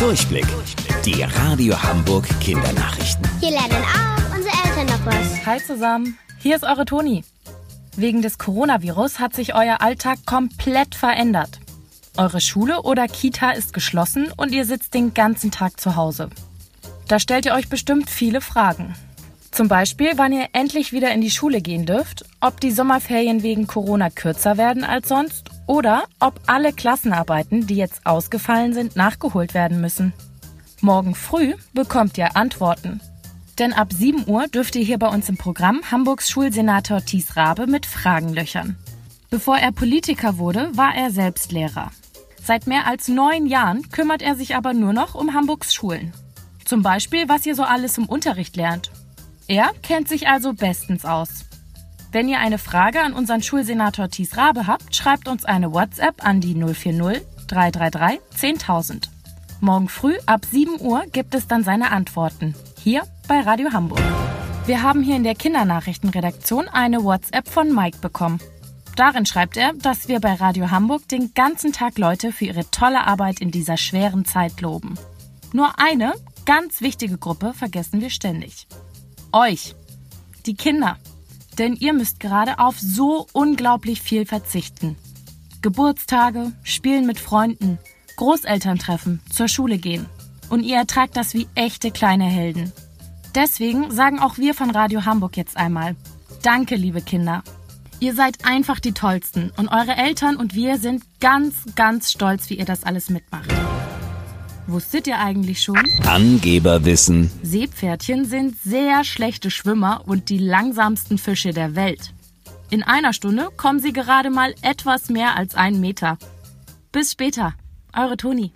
Durchblick. Die Radio Hamburg Kindernachrichten. Hier lernen auch unsere Eltern noch was. Hi zusammen, hier ist eure Toni. Wegen des Coronavirus hat sich euer Alltag komplett verändert. Eure Schule oder Kita ist geschlossen und ihr sitzt den ganzen Tag zu Hause. Da stellt ihr euch bestimmt viele Fragen. Zum Beispiel, wann ihr endlich wieder in die Schule gehen dürft, ob die Sommerferien wegen Corona kürzer werden als sonst oder ob alle Klassenarbeiten, die jetzt ausgefallen sind, nachgeholt werden müssen. Morgen früh bekommt ihr Antworten. Denn ab 7 Uhr dürft ihr hier bei uns im Programm Hamburgs Schulsenator Thies Rabe mit Fragen löchern. Bevor er Politiker wurde, war er selbst Lehrer. Seit mehr als neun Jahren kümmert er sich aber nur noch um Hamburgs Schulen. Zum Beispiel, was ihr so alles im Unterricht lernt. Er kennt sich also bestens aus. Wenn ihr eine Frage an unseren Schulsenator Thies Rabe habt, schreibt uns eine WhatsApp an die 040 333 10000. Morgen früh ab 7 Uhr gibt es dann seine Antworten. Hier bei Radio Hamburg. Wir haben hier in der Kindernachrichtenredaktion eine WhatsApp von Mike bekommen. Darin schreibt er, dass wir bei Radio Hamburg den ganzen Tag Leute für ihre tolle Arbeit in dieser schweren Zeit loben. Nur eine ganz wichtige Gruppe vergessen wir ständig. Euch, die Kinder. Denn ihr müsst gerade auf so unglaublich viel verzichten. Geburtstage, Spielen mit Freunden, Großelterntreffen, zur Schule gehen. Und ihr ertragt das wie echte kleine Helden. Deswegen sagen auch wir von Radio Hamburg jetzt einmal, danke liebe Kinder. Ihr seid einfach die Tollsten und eure Eltern und wir sind ganz, ganz stolz, wie ihr das alles mitmacht. Wusstet ihr eigentlich schon? Angeberwissen. Seepferdchen sind sehr schlechte Schwimmer und die langsamsten Fische der Welt. In einer Stunde kommen sie gerade mal etwas mehr als einen Meter. Bis später, eure Toni.